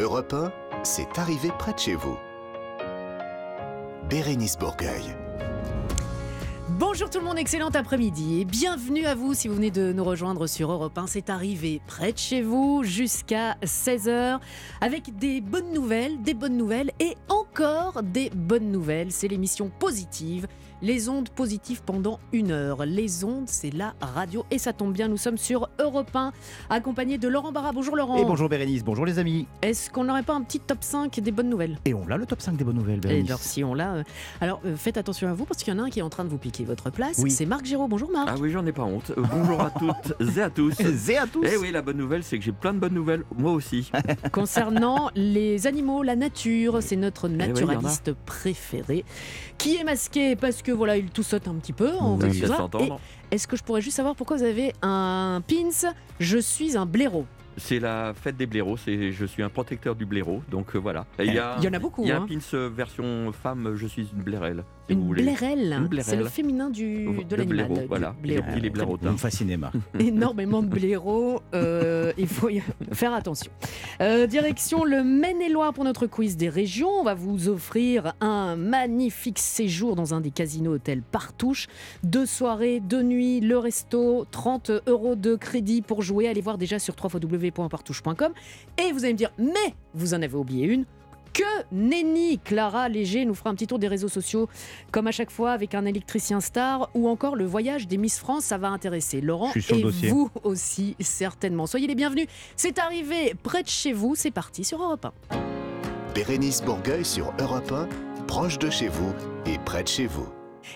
Europe 1, c'est arrivé près de chez vous. Bérénice Bourgueil. Bonjour tout le monde, excellent après-midi et bienvenue à vous si vous venez de nous rejoindre sur Europe 1. C'est arrivé près de chez vous jusqu'à 16h avec des bonnes nouvelles, des bonnes nouvelles et encore des bonnes nouvelles. C'est l'émission positive les ondes positives pendant une heure. Les ondes, c'est la radio et ça tombe bien, nous sommes sur Europe 1, accompagné de Laurent Barra. Bonjour Laurent. Et bonjour Bérénice, bonjour les amis. Est-ce qu'on n'aurait pas un petit top 5 des bonnes nouvelles? Et on l'a le top 5 des bonnes nouvelles, Bérénice. alors si on l'a. Euh, alors euh, faites attention à vous parce qu'il y en a un qui est en train de vous piquer votre place. C'est Marc Giraud. Bonjour Marc. Ah oui, j'en ai pas honte. Euh, bonjour à toutes et à tous. et à tous. Eh oui, la bonne nouvelle, c'est que j'ai plein de bonnes nouvelles, moi aussi. Concernant les animaux, la nature, c'est notre eh naturaliste préféré qui est masqué parce que voilà, il tout saute un petit peu. On Est-ce que je pourrais juste savoir pourquoi vous avez un pins Je suis un blaireau? C'est la fête des blaireaux. C'est, je suis un protecteur du blaireau, donc euh, voilà. Il y, a, il y en a beaucoup. Il y a un hein. pins euh, version femme. Je suis une blairelle. Une, blairelle. C'est le féminin du, de l'animal. Voilà. Les blaireaux. Vous me fascinez, Marc. Énormément de blaireaux. Euh, il faut y faire attention. direction le Maine-et-Loire pour notre quiz des régions. On va vous offrir un magnifique séjour dans un des casinos hôtels Partouche. Deux soirées, deux nuits, le resto, 30 euros de crédit pour jouer. Allez voir déjà sur 3 fois www.partouche.com. Et vous allez me dire, mais vous en avez oublié une que nenni Clara Léger nous fera un petit tour des réseaux sociaux, comme à chaque fois avec un électricien star, ou encore le voyage des Miss France, ça va intéresser Laurent et vous aussi certainement. Soyez les bienvenus, c'est arrivé près de chez vous, c'est parti sur Europe 1. Bérénice Bourgueil sur Europe 1, proche de chez vous et près de chez vous.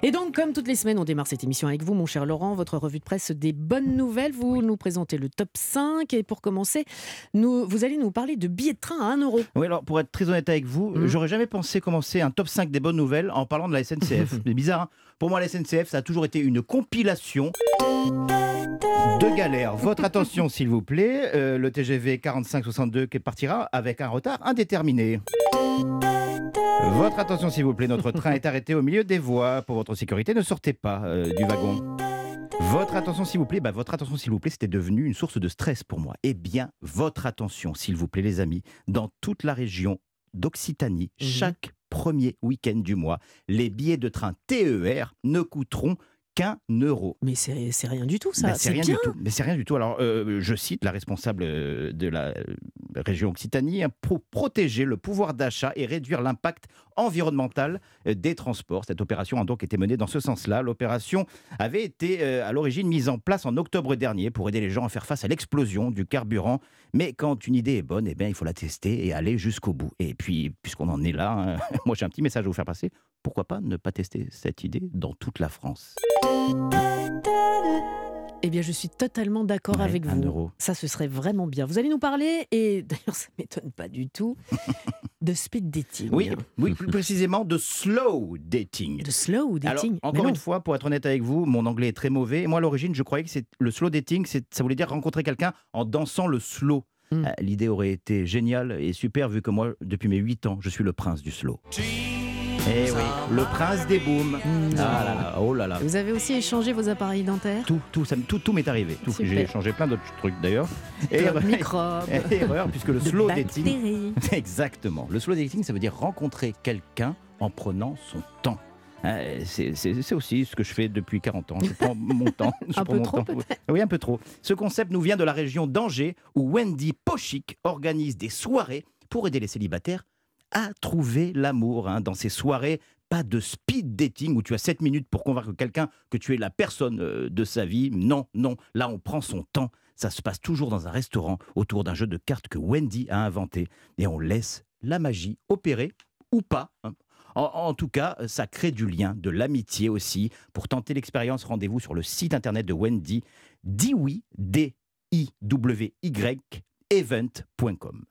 Et donc, comme toutes les semaines, on démarre cette émission avec vous, mon cher Laurent, votre revue de presse des bonnes nouvelles. Vous nous présentez le top 5. Et pour commencer, nous, vous allez nous parler de billets de train à 1 euro. Oui, alors pour être très honnête avec vous, mmh. j'aurais jamais pensé commencer un top 5 des bonnes nouvelles en parlant de la SNCF. C'est bizarre. Hein pour moi, la SNCF, ça a toujours été une compilation de galères. Votre attention, s'il vous plaît. Euh, le TGV 4562 qui partira avec un retard indéterminé. Votre attention s'il vous plaît, notre train est arrêté au milieu des voies. Pour votre sécurité, ne sortez pas euh, du wagon. Votre attention s'il vous plaît, bah, votre attention s'il vous plaît, c'était devenu une source de stress pour moi. Eh bien, votre attention s'il vous plaît les amis, dans toute la région d'Occitanie, mhm. chaque premier week-end du mois, les billets de train TER ne coûteront qu'un euro. Mais c'est rien du tout, ça. C'est rien du tout. Mais c'est rien du tout. Alors, euh, je cite la responsable euh, de la région Occitanie hein, pour protéger le pouvoir d'achat et réduire l'impact environnemental des transports. Cette opération a donc été menée dans ce sens-là. L'opération avait été à l'origine mise en place en octobre dernier pour aider les gens à faire face à l'explosion du carburant. Mais quand une idée est bonne, eh bien, il faut la tester et aller jusqu'au bout. Et puis, puisqu'on en est là, hein, moi j'ai un petit message à vous faire passer. Pourquoi pas ne pas tester cette idée dans toute la France? Eh bien, je suis totalement d'accord avec vous. Ça, ce serait vraiment bien. Vous allez nous parler, et d'ailleurs, ça ne m'étonne pas du tout, de speed dating. Oui, oui, plus précisément de slow dating. De slow dating. encore une fois, pour être honnête avec vous, mon anglais est très mauvais. Moi, à l'origine, je croyais que le slow dating, ça voulait dire rencontrer quelqu'un en dansant le slow. Hmm. Euh, l'idée aurait été géniale et super vu que moi, depuis mes 8 ans, je suis le prince du slow. Eh oui, le prince des booms. Ah oh là là. Vous avez aussi échangé vos appareils dentaires Tout, tout, ça, tout, tout m'est arrivé. J'ai échangé plein d'autres trucs d'ailleurs. Erreur, microbes. Erreur, puisque le slow dating. Exactement. Le slow dating, ça veut dire rencontrer quelqu'un en prenant son temps. Hein, c'est aussi ce que je fais depuis 40 ans. Je prends mon temps. un peu trop, Oui, un peu trop. Ce concept nous vient de la région d'Angers, où Wendy Pochik organise des soirées pour aider les célibataires à trouver l'amour hein, dans ces soirées. Pas de speed dating où tu as 7 minutes pour convaincre quelqu'un que tu es la personne euh, de sa vie. Non, non, là on prend son temps. Ça se passe toujours dans un restaurant autour d'un jeu de cartes que Wendy a inventé et on laisse la magie opérer ou pas. Hein. En, tout cas, ça crée du lien, de l'amitié aussi. Pour tenter l'expérience, rendez-vous sur le site internet de Wendy, diwi, d i w y event.com.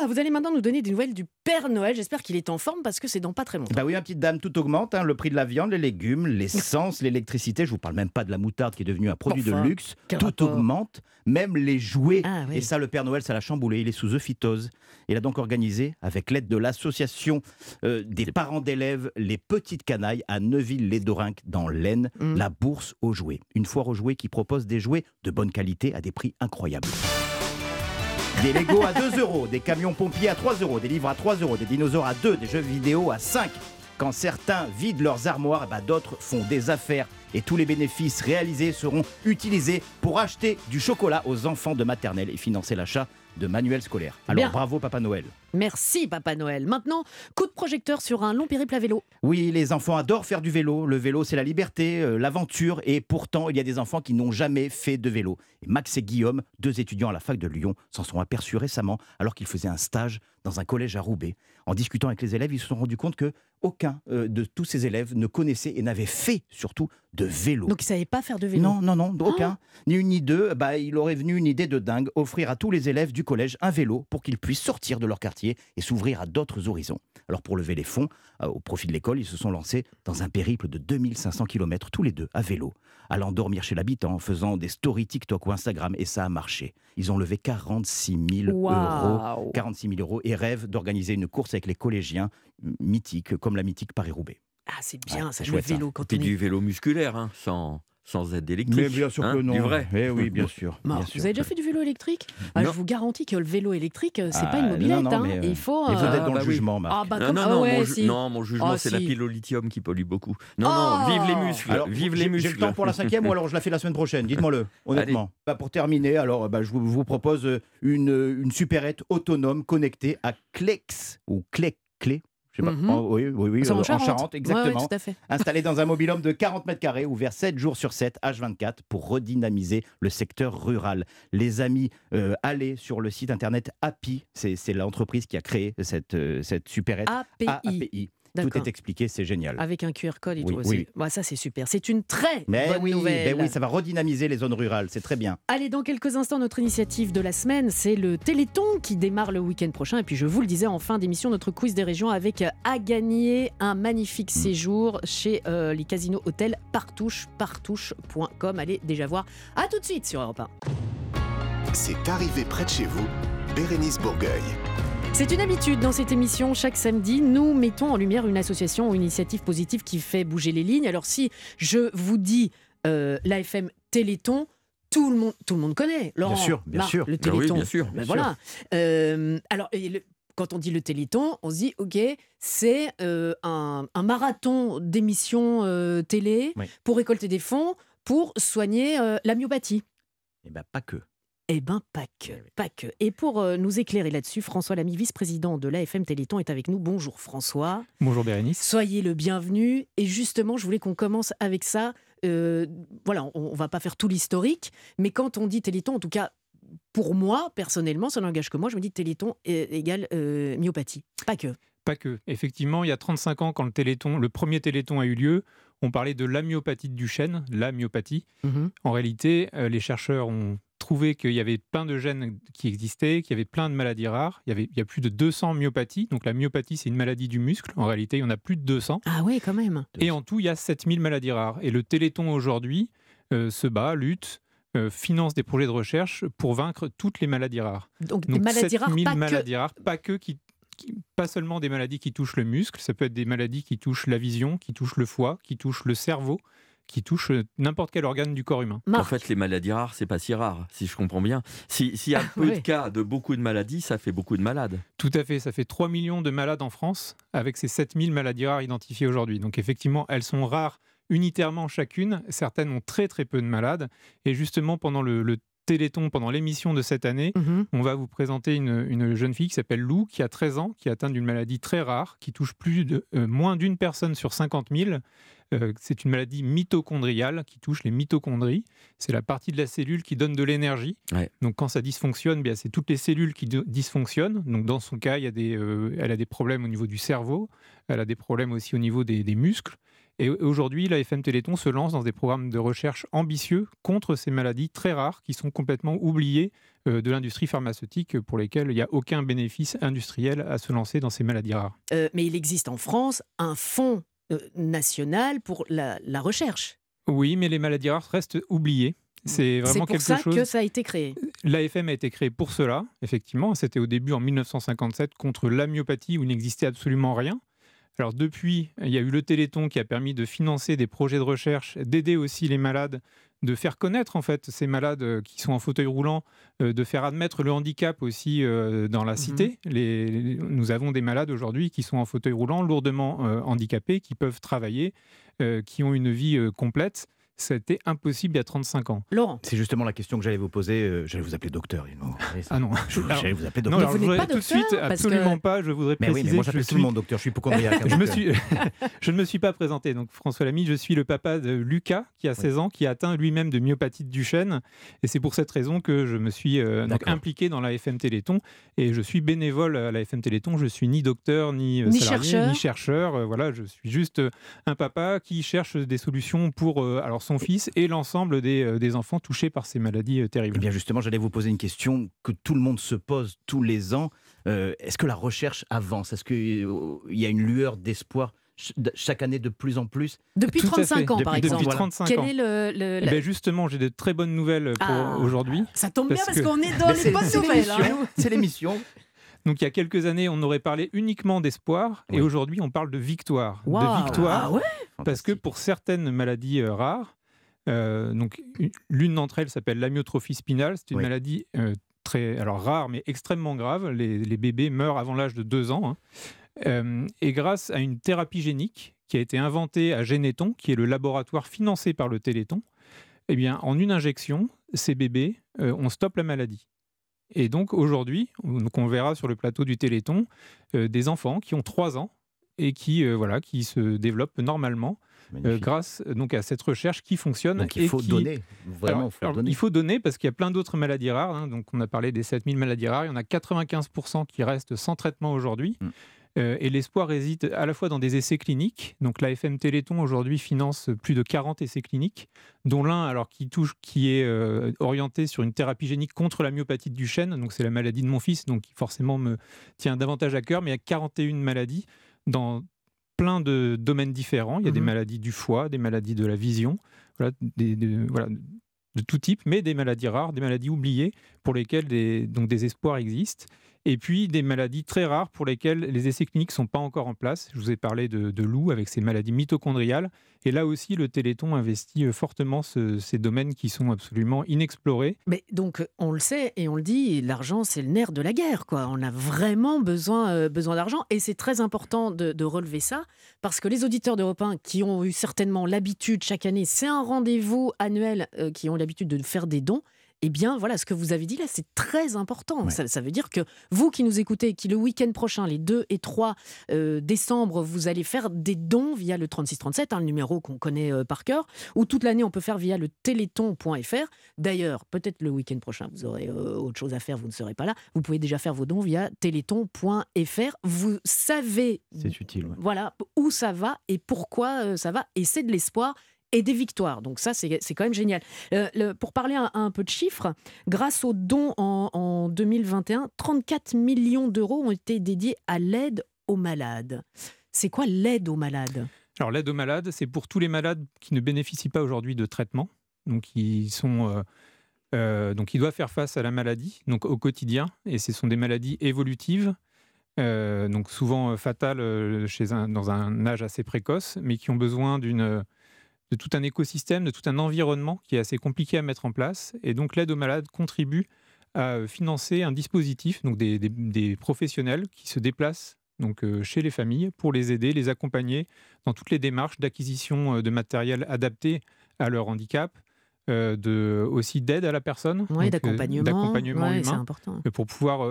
Ah, vous allez maintenant nous donner des nouvelles du Père Noël. J'espère qu'il est en forme parce que c'est dans pas très longtemps. Bah oui, ma petite dame, tout augmente. Hein. le prix de la viande, les légumes, l'essence, l'électricité. Je vous parle même pas de la moutarde qui est devenue un produit de luxe. Tout augmente, même les jouets. Ah Et ça, le Père Noël, ça l'a chamboulé. Il est sous euphytose. Il a donc organisé, avec l'aide de l'association euh, des parents d'élèves, les petites canailles à Neuville-les-Dorinques dans l'Aisne, mmh. la bourse aux jouets. Une foire aux jouets qui propose des jouets de bonne qualité à des prix incroyables. Des Lego à 2 euros, des camions pompiers à 3 euros, des livres à 3 euros, des dinosaures à 2, des jeux vidéo à 5. Quand certains vident leurs armoires, ben, d'autres font des affaires. Et tous les bénéfices réalisés seront utilisés pour acheter du chocolat aux enfants de maternelle et financer l'achat de manuels scolaires. Alors Bien. bravo Papa Noël. Merci Papa Noël. Maintenant, coup de projecteur sur un long périple à vélo. Oui, les enfants adorent faire du vélo. Le vélo, c'est la liberté, euh, l'aventure. Et pourtant, il y a des enfants qui n'ont jamais fait de vélo. Et Max et Guillaume, deux étudiants à la fac de Lyon, s'en sont aperçus récemment alors qu'ils faisaient un stage dans un collège à Roubaix. En discutant avec les élèves, ils se sont rendus compte que aucun euh, de tous ces élèves ne connaissait et n'avait fait surtout de vélo. Donc, ils ne savaient pas faire de vélo. Non, non, non, aucun. Ni une ni deux. Bah, il aurait venu une idée de dingue, offrir à tous les élèves du collège un vélo pour qu'ils puissent sortir de leur quartier et s'ouvrir à d'autres horizons. Alors pour lever les fonds, euh, au profit de l'école, ils se sont lancés dans un périple de 2500 km tous les deux à vélo, allant dormir chez l'habitant, faisant des stories TikTok ou Instagram, et ça a marché. Ils ont levé 46 000 euros. Waouh 46 000 euros et rêvent d'organiser une course avec les collégiens mythiques, comme la mythique Paris-Roubaix. Ah, c'est bien Ouais, ça, c'est le chouette, ça. vélo quand Puis on du vélo musculaire, hein, sans, sans aide électrique. Mais bien sûr hein, que non. Du vrai. Eh oui, bien sûr. Bien vous sûr. avez déjà fait du vélo électrique? Ah, Je vous garantis que le vélo électrique, euh, c'est Ah, pas une mobilette. non, hein. mais, euh, Il faut. Il faut euh, être dans bah le oui. jugement, Marc. Ah, bah, Non, comme- non, ah non, ouais, mon, ju- si. non, mon jugement, Ah, c'est si. la pile au lithium qui pollue beaucoup. Non, Oh non, vive les muscles. Alors, vive j'ai- les muscles. J'ai le temps pour la cinquième ou alors je la fais la semaine prochaine? Dites-moi-le, honnêtement. Bah, pour terminer, alors bah, je vous, vous propose euh, une, une supérette autonome connectée à Clex ou Clé, Clé, je sais pas. Mhm. En- oui, oui, oui, c'est euh, en Charente. Exactement. Installé dans un mobilhome de 40 mètres carrés, ouvert 7 jours sur 7, H24, pour redynamiser le secteur rural. Les amis, euh, allez sur le site internet API, c'est l'entreprise qui a créé cette, euh, cette supérette. API. API. Tout est expliqué, c'est génial. Avec un QR code et Oui, tout. oui. c'est- Ouais, ça, c'est super. C'est une très Mais bonne oui, nouvelle. ben oui, ça va redynamiser les zones rurales, c'est très bien. Allez, dans quelques instants, notre initiative de la semaine, c'est le Téléthon qui démarre le week-end prochain. Et puis, je vous le disais en fin d'émission, notre quiz des régions avec à gagner un magnifique Mm. séjour chez euh, les casinos hôtels Partouche, partouche.com. Allez déjà voir. À tout de suite sur Europe 1. C'est arrivé près de chez vous, Bérénice Bourgueil. C'est une habitude dans cette émission. Chaque samedi, nous mettons en lumière une association ou une initiative positive qui fait bouger les lignes. Alors, si je vous dis euh, l'AFM Téléthon, tout le monde, tout le monde connaît. Laurent, sûr, bien Marc, sûr. Le Ah oui, Téléthon. bien sûr, Ben bien voilà. Euh, alors, le- quand on dit le Téléthon, on se dit, OK, c'est euh, un, un marathon d'émissions euh, télé Oui. pour récolter des fonds pour soigner la myopathie. Eh ben pas que. Eh ben pas que, pas que. Et pour euh, nous éclairer là-dessus, François Lamy, vice-président de l'AFM Téléthon, est avec nous. Bonjour François. Bonjour Bérénice. Soyez le bienvenu. Et justement, je voulais qu'on commence avec ça. Euh, voilà, on, on va pas faire tout l'historique, mais quand on dit Téléthon, en tout cas pour moi, personnellement, ça n'engage que moi, je me dis Téléthon égale euh, myopathie. Pas que. Pas que. Effectivement, il y a 35 ans, quand le, téléthon, le premier téléthon a eu lieu, on parlait de la myopathie de Duchenne, la myopathie. En réalité, euh, les chercheurs ont trouvé qu'il y avait plein de gènes qui existaient, qu'il y avait plein de maladies rares. Il y, avait, il y a plus de 200 myopathies. Donc la myopathie, c'est une maladie du muscle. En réalité, il y en a plus de 200. Ah oui, quand même. Et en tout, il y a 7000 maladies rares. Et le Téléthon aujourd'hui euh, se bat, lutte, euh, finance des projets de recherche pour vaincre toutes les maladies rares. Donc, des maladies rares, 7000 pas que. maladies rares, pas que qui, qui- pas seulement des maladies qui touchent le muscle, ça peut être des maladies qui touchent la vision, qui touchent le foie, qui touchent le cerveau, qui touchent euh, n'importe quel organe du corps humain. En fait, les maladies rares, c'est pas si rare, si je comprends bien. Si- S'il y a peu ouais. de cas de beaucoup de maladies, ça fait beaucoup de malades. Tout à fait, ça fait 3 millions de malades en France avec ces 7000 maladies rares identifiées aujourd'hui. Donc effectivement, elles sont rares unitairement chacune, certaines ont très très peu de malades. Et justement, pendant le, le Téléthon, pendant l'émission de cette année, Mhm. on va vous présenter une, une jeune fille qui s'appelle Lou, qui a 13 ans, qui est atteinte d'une maladie très rare, qui touche plus de, euh, moins d'une personne sur 50 000. Euh, c'est une maladie mitochondriale qui touche les mitochondries. C'est la partie de la cellule qui donne de l'énergie. Ouais. Donc quand ça dysfonctionne, bien, c'est toutes les cellules qui dysfonctionnent. Donc dans son cas, il y a des, euh, elle a des problèmes au niveau du cerveau, elle a des problèmes aussi au niveau des, des muscles. Et aujourd'hui, la FM Téléthon se lance dans des programmes de recherche ambitieux contre ces maladies très rares qui sont complètement oubliées euh, de l'industrie pharmaceutique pour lesquelles il n'y a aucun bénéfice industriel à se lancer dans ces maladies rares. Euh, mais il existe en France un fonds euh, national pour la, la recherche. Oui, mais les maladies rares restent oubliées. C'est C'est vraiment pour quelque ça chose. que ça a été créé. L'AFM a été créée pour cela, effectivement. C'était au début en 1957 contre la myopathie où il n'existait absolument rien. Alors depuis, il y a eu le Téléthon qui a permis de financer des projets de recherche, d'aider aussi les malades de faire connaître en fait ces malades euh, qui sont en fauteuil roulant, euh, de faire admettre le handicap aussi euh, dans la cité. Les, nous avons des malades aujourd'hui qui sont en fauteuil roulant, lourdement handicapés, qui peuvent travailler, qui ont une vie complète c'était impossible il y a 35 ans. Laurent C'est justement la question que j'allais vous poser. Euh, j'allais vous appeler docteur. Ah non. J'allais vous appeler docteur. Non, je voudrais tout de suite, absolument pas. Je voudrais mais préciser. Oui, mais moi, j'appelle tout le monde docteur. Je suis hypochondriaque. je, me suis... je ne me suis pas présenté. Donc, François Lamy, je suis le papa de Lucas, qui a 16 ans, qui a atteint lui-même de myopathie de Duchenne. Et c'est pour cette raison que je me suis euh, donc, impliqué dans la FM Téléthon. Et je suis bénévole à la FM Téléthon. Je suis ni docteur, ni, euh, ni salarié, chercheur. ni chercheur. Voilà, je suis juste un papa qui cherche des solutions pour alors son fils et l'ensemble ensemble euh, des, enfants touchés par ces maladies euh, terribles. Eh bien justement, j'allais vous poser une question que tout le monde se pose tous les ans. Euh, est-ce que la recherche avance? Est-ce qu'il y a une lueur d'espoir chaque année de plus en plus? Depuis 35 ans, par exemple. Depuis 35 Quel ans. est le, eh ben, justement, j'ai de très bonnes nouvelles pour ah, aujourd'hui. Ça tombe bien parce, qu'on est dans les bonnes nouvelles. Hein. C'est l'émission. Donc il y a quelques années, on aurait parlé uniquement d'espoir, et aujourd'hui, on parle de victoire. De victoire, ah ouais? parce que pour certaines maladies rares, euh, donc, l'une d'entre elles s'appelle l'amyotrophie spinale. C'est une maladie euh, très alors rare, mais extrêmement grave. Les, bébés meurent avant l'âge de 2 ans. Hein. Euh, et grâce à une thérapie génique qui a été inventée à Généton, qui est le laboratoire financé par le Téléthon, eh bien, en une injection, ces bébés, on stoppe la maladie. Et donc aujourd'hui, on verra sur le plateau du Téléthon des enfants qui ont 3 ans et qui, voilà, qui se développent normalement euh, grâce donc à cette recherche qui fonctionne. Donc il faut donner, vraiment. Il faut donner parce qu'il y a plein d'autres maladies rares. Hein. donc on a parlé des 7000 maladies rares. Il y en a 95% qui restent sans traitement aujourd'hui. Mm. Euh, et l'espoir réside à la fois dans des essais cliniques. Donc la FM Téléthon aujourd'hui finance plus de 40 essais cliniques, dont l'un alors qui touche, qui est euh, orienté sur une thérapie génique contre la myopathie de Duchenne. Donc c'est la maladie de mon fils, donc qui forcément me tient davantage à cœur. Mais il y a 41 maladies dans plein de domaines différents. Il y a des mhm. maladies du foie, des maladies de la vision, voilà, voilà, de tout type, mais des maladies rares, des maladies oubliées pour lesquelles des, donc des espoirs existent et puis des maladies très rares pour lesquelles les essais cliniques ne sont pas encore en place. Je vous ai parlé de, loup avec ses maladies mitochondriales. Et là aussi, le Téléthon investit euh, fortement ces domaines qui sont absolument inexplorés. Mais donc, on le sait et on le dit, l'argent, c'est le nerf de la guerre. On a vraiment besoin, euh, besoin d'argent. Et c'est très important de, relever ça, parce que les auditeurs d'Europe 1, qui ont eu certainement l'habitude chaque année, c'est un rendez-vous annuel, euh, qui ont l'habitude de faire des dons, eh bien, voilà, ce que vous avez dit là, c'est très important. Ça, veut dire que vous qui nous écoutez, qui le week-end prochain, les 2 et 3 euh, décembre, vous allez faire des dons via le 3637, hein, le numéro qu'on connaît euh, par cœur, ou toute l'année, on peut faire via le téléthon.fr. D'ailleurs, peut-être le week-end prochain, vous aurez euh, autre chose à faire, vous ne serez pas là. Vous pouvez déjà faire vos dons via téléthon.fr. Vous savez c'est utile, voilà, où ça va et pourquoi ça va, et c'est de l'espoir et des victoires. Donc ça, c'est quand même génial. Euh, pour parler un, peu de chiffres, grâce aux dons en, 2021, 34 millions d'euros ont été dédiés à l'aide aux malades. C'est quoi l'aide aux malades? Alors l'aide aux malades, c'est pour tous les malades qui ne bénéficient pas aujourd'hui de traitement, donc qui sont... Euh, euh, donc, ils doivent faire face à la maladie, donc au quotidien, et ce sont des maladies évolutives, donc souvent fatales chez dans un âge assez précoce, mais qui ont besoin d'une de tout un écosystème, de tout un environnement qui est assez compliqué à mettre en place. Et donc l'aide aux malades contribue à euh, financer un dispositif, donc des, professionnels qui se déplacent donc euh, chez les familles pour les aider, les accompagner dans toutes les démarches d'acquisition euh, de matériel adapté à leur handicap, de, aussi d'aide à la personne, oui, d'accompagnement, humain, pour pouvoir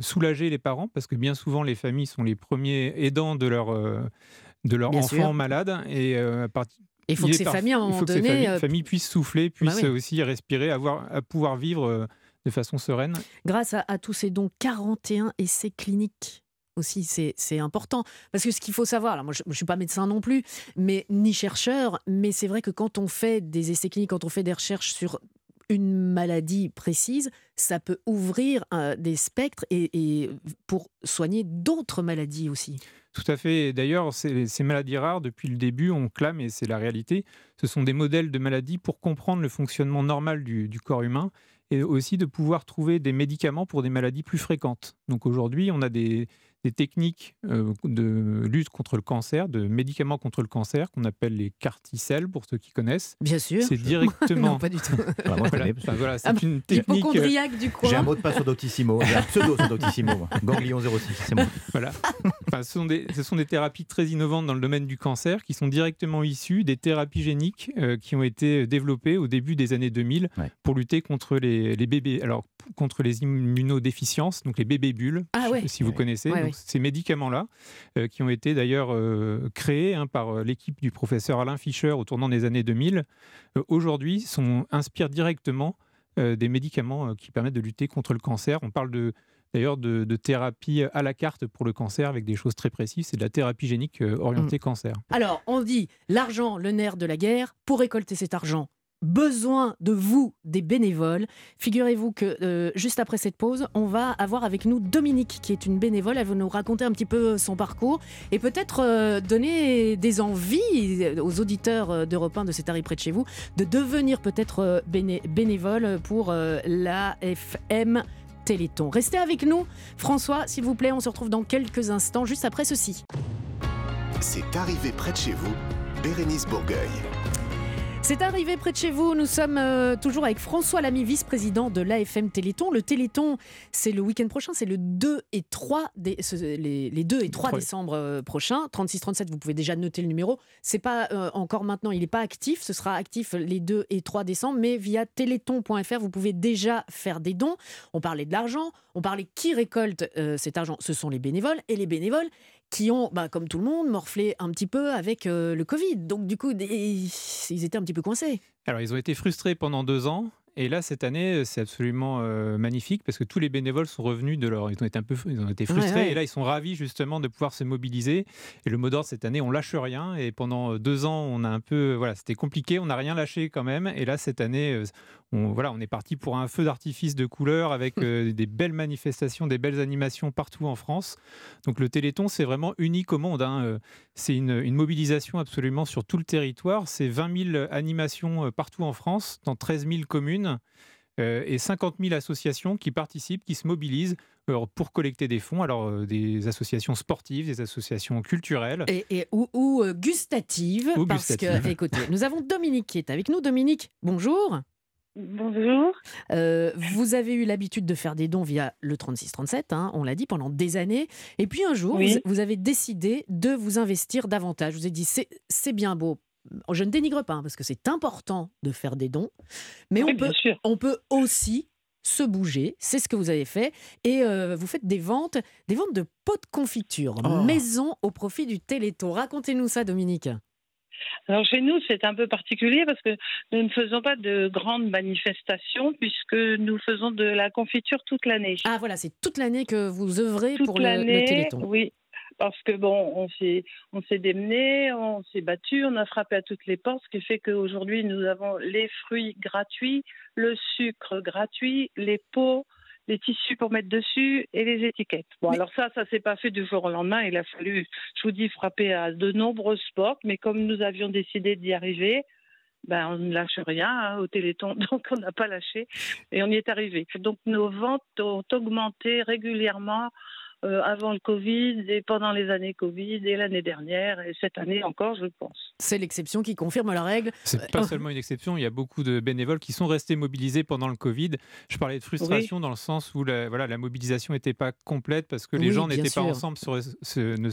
soulager les parents, parce que bien souvent les familles sont les premiers aidants de leur de leur enfant malade. Et à partir il faut que ces familles, à un moment donné. Euh, familles, puissent souffler, bah puissent aussi respirer, avoir, à pouvoir vivre euh, de façon sereine. Grâce à, tous ces dons, 41 essais cliniques aussi, c'est important. Parce que ce qu'il faut savoir, alors moi je ne suis pas médecin non plus, mais ni chercheur, mais c'est vrai que quand on fait des essais cliniques, quand on fait des recherches sur une maladie précise, ça peut ouvrir euh, des spectres et pour soigner d'autres maladies aussi. Tout à fait. D'ailleurs, ces, maladies rares, depuis le début, on clame, et c'est la réalité, ce sont des modèles de maladies pour comprendre le fonctionnement normal du, corps humain et aussi de pouvoir trouver des médicaments pour des maladies plus fréquentes. Donc aujourd'hui, on a des, des techniques euh, de lutte contre le cancer, de médicaments contre le cancer, qu'on appelle les carticelles, pour ceux qui connaissent. Bien sûr. C'est directement. non, pas du tout. Moi, Voilà, enfin, voilà, c'est Ah bah, une technique. euh, Hypochondriaque du J'ai un coin. mot de passe sur Doctissimo, j'ai un pseudo sur Doctissimo. Ganglion 06, c'est moi. Voilà. Enfin, ce, sont des, ce sont des thérapies très innovantes dans le domaine du cancer qui sont directement issues des thérapies géniques euh, qui ont été développées au début des années 2000 Ouais. pour lutter contre les, les bébés, alors contre les immunodéficiences, donc les bébés bulles, Ah ouais. si vous Ouais. connaissez. Ouais, Donc, ouais. Ces médicaments-là, euh, qui ont été d'ailleurs euh, créés hein, par euh, l'équipe du professeur Alain Fischer au tournant des années 2000, euh, aujourd'hui sont inspirent directement euh, des médicaments euh, qui permettent de lutter contre le cancer. On parle de d'ailleurs de, de thérapie à la carte pour le cancer avec des choses très précises. C'est de la thérapie génique euh, orientée Mm. cancer. Alors, on dit l'argent, le nerf de la guerre. Pour récolter cet argent, besoin de vous, des bénévoles. Figurez-vous que euh, juste après cette pause, on va avoir avec nous Dominique, qui est une bénévole. Elle va nous raconter un petit peu son parcours et peut-être euh, donner des envies aux auditeurs euh, d'Europe 1 de cet arrêt près de chez vous de devenir peut-être béné- bénévole pour euh, la FM Téléthon. Restez avec nous. François, s'il vous plaît, on se retrouve dans quelques instants, juste après ceci. C'est arrivé près de chez vous, Bérénice Bourgueil. C'est arrivé près de chez vous. Nous sommes euh, toujours avec François Lamy, vice-président de l'AFM Téléthon. Le Téléthon, c'est le week-end prochain, c'est le 2 et 3, dé- ce- les, les 2 et 3 Trois. décembre euh, prochains. 36-37, vous pouvez déjà noter le numéro. C'est pas euh, encore maintenant, il n'est pas actif. Ce sera actif les 2 et 3 décembre, mais via téléthon.fr, vous pouvez déjà faire des dons. On parlait de l'argent, on parlait qui récolte cet argent. Ce sont les bénévoles. Et les bénévoles, qui ont, bah, comme tout le monde, morflé un petit peu avec euh, le Covid. Donc, du coup, des- ils étaient un petit peu coincés. Alors, ils ont été frustrés pendant deux ans. Et là, cette année, c'est absolument euh, magnifique parce que tous les bénévoles sont revenus de leur. Ils ont été un peu, ils ont été frustrés. Ouais, ouais. Et là, ils sont ravis justement de pouvoir se mobiliser. Et le mot d'ordre cette année, on lâche rien. Et pendant deux ans, on a un peu, voilà, c'était compliqué. On n'a rien lâché quand même. Et là, cette année, euh, on, voilà, on est parti pour un feu d'artifice de couleurs avec euh, des belles manifestations, des belles animations partout en France. Donc le Téléthon, c'est vraiment unique au monde. hein. Euh, C'est une, une mobilisation absolument sur tout le territoire. C'est 20 000 animations euh, partout en France, dans 13 000 communes, euh, et 50 000 associations qui participent, qui se mobilisent pour collecter des fonds. Alors euh, des associations sportives, des associations culturelles. et, et- ou, ou, euh, gustative, Ou parce gustative. que, écoutez, nous avons Dominique qui est avec nous. Dominique, bonjour. Bonjour. Euh, vous avez eu l'habitude de faire des dons via le 3637, hein, on l'a dit, pendant des années. Et puis un jour, Oui. vous, vous avez décidé de vous investir davantage. Vous avez dit, c'est bien beau. Je ne dénigre pas, hein, parce que c'est important de faire des dons. Mais Oui, on peut, bien sûr. on peut aussi se bouger, c'est ce que vous avez fait, et euh, vous faites des ventes, des ventes de pots de confiture, Oh. maison au profit du Téléthon. Racontez-nous ça, Dominique. Alors chez nous, c'est un peu particulier parce que nous ne faisons pas de grandes manifestations puisque nous faisons de la confiture toute l'année. Ah voilà, c'est toute l'année que vous œuvrez toute pour le, Téléthon. oui. Parce que bon, on s'est on s'est démené, on s'est battu, on a frappé à toutes les portes, ce qui fait qu'aujourd'hui nous avons les fruits gratuits, le sucre gratuit, les pots, les tissus pour mettre dessus et les étiquettes. Bon, Mais- alors ça, ça s'est pas fait du jour au lendemain. Il a fallu, je vous dis, frapper à de nombreuses portes, mais comme nous avions décidé d'y arriver, ben, on ne lâche rien hein, au Téléthon, donc on n'a pas lâché et on y est arrivé. Donc nos ventes ont augmenté régulièrement euh, avant le Covid et pendant les années Covid et l'année dernière et cette année encore, je pense. C'est l'exception qui confirme la règle. C'est pas seulement une exception, il y a beaucoup de bénévoles qui sont restés mobilisés pendant le Covid. Je parlais de frustration dans le sens où la, voilà, la mobilisation n'était pas complète parce que les Oui, gens n'étaient pas ensemble, sur, se- ne,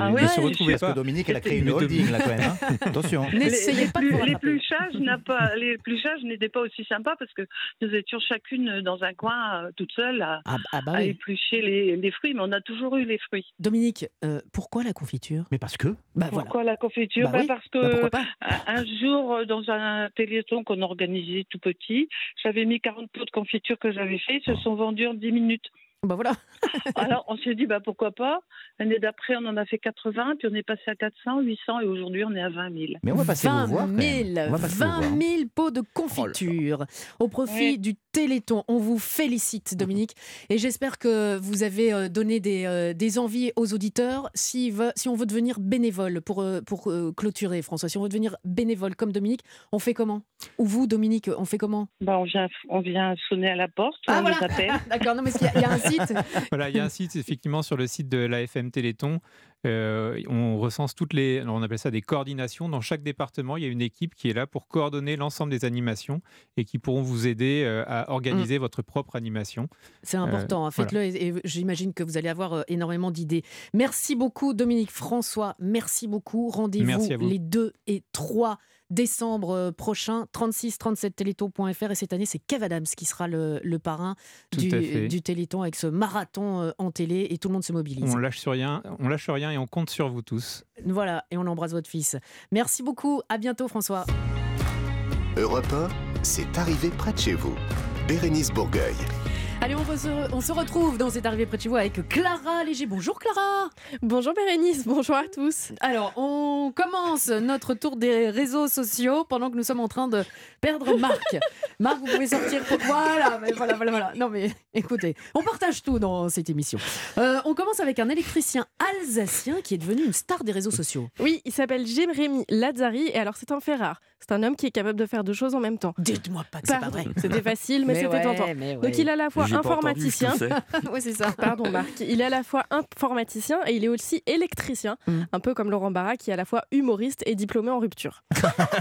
Ah ne ouais, se retrouvaient Parce que pas. Dominique, elle a créé une holding, là, quand même. hein. Attention. N'essayez les, pas de plus, les pas, pluchages n'étaient pas aussi sympas parce que nous étions chacune dans un coin euh, toute seule à, Ah, ah bah à éplucher les, les fruits, mais on a toujours eu les fruits. Dominique, euh, pourquoi la confiture? Mais parce que Bah voilà. Pourquoi la confiture? Bah Bah, oui, Parce Bah, que pourquoi pas? un jour, euh, dans un téléthon qu'on organisait tout petit, j'avais mis 40 pots de confiture que j'avais fait, ils se sont vendus en 10 minutes. Bah voilà. Alors, on s'est dit, bah, pourquoi pas. L'année d'après, on en a fait 80, puis on est passé à 400, 800, et aujourd'hui, on est à 20 000. Mais on va passer 20 vous voir. quand 000, même. On va passer vous 20 voir. 000 pots de confiture au profit Oui. du Téléthon. On vous félicite, Dominique, et j'espère que vous avez euh, donné des, euh, des envies aux auditeurs. Si, si on veut devenir bénévole pour, euh, pour clôturer, François, si on veut devenir bénévole comme Dominique, on fait comment? Ou vous, Dominique, on fait comment? Bah, on, vient, on vient sonner à la porte, Ah, on voilà. les appelle. D'accord, non, mais il y, a- il y a un site. Voilà, il y a un site, effectivement, sur le site de l'AFM Téléthon. euh, on recense toutes les. on appelle ça des coordinations. Dans chaque département, il y a une équipe qui est là pour coordonner l'ensemble des animations et qui pourront vous aider euh, à organiser votre propre animation. C'est important, hein, faites-le et, et j'imagine que vous allez avoir euh, énormément d'idées. Merci beaucoup Dominique François, merci beaucoup. Rendez-vous les 2 et 3 décembre euh, prochains, 36 37 téléthon.fr et cette année c'est Kev Adams qui sera le, le parrain du, téléthon avec ce marathon euh, en télé et tout le monde se mobilise. On lâche sur rien, on lâche rien et on compte sur vous tous. Voilà, et on embrasse votre fils. Merci beaucoup, à bientôt François. Europe 1, c'est arrivé près de chez vous. Bérénice Bourgueil. Allez, on, se, on se retrouve dans cette arrivée près de chez vous avec Clara Léger. Bonjour Clara Bonjour Bérénice, bonjour à tous. Alors, on commence notre tour des réseaux sociaux pendant que nous sommes en train de perdre Marc. Marc, vous pouvez sortir. pour- Voilà, mais voilà, voilà, voilà. Non, mais écoutez, on partage tout dans cette émission. Euh, on commence avec un électricien alsacien qui est devenu une star des réseaux sociaux. Oui, il s'appelle Jérémy Lazzari et alors c'est un fait rare. C'est un homme qui est capable de faire deux choses en même temps. Dites-moi pas que c'est pas vrai. C'était facile, mais, c'était ouais, tentant. mais Donc il à la fois J'ai pas entendu ce que informaticien. c'est. Ouais, c'est ça. Pardon Marc, il est à la fois informaticien et il est aussi électricien, Mm. un peu comme Laurent Barra qui est à la fois humoriste et diplômé en rupture.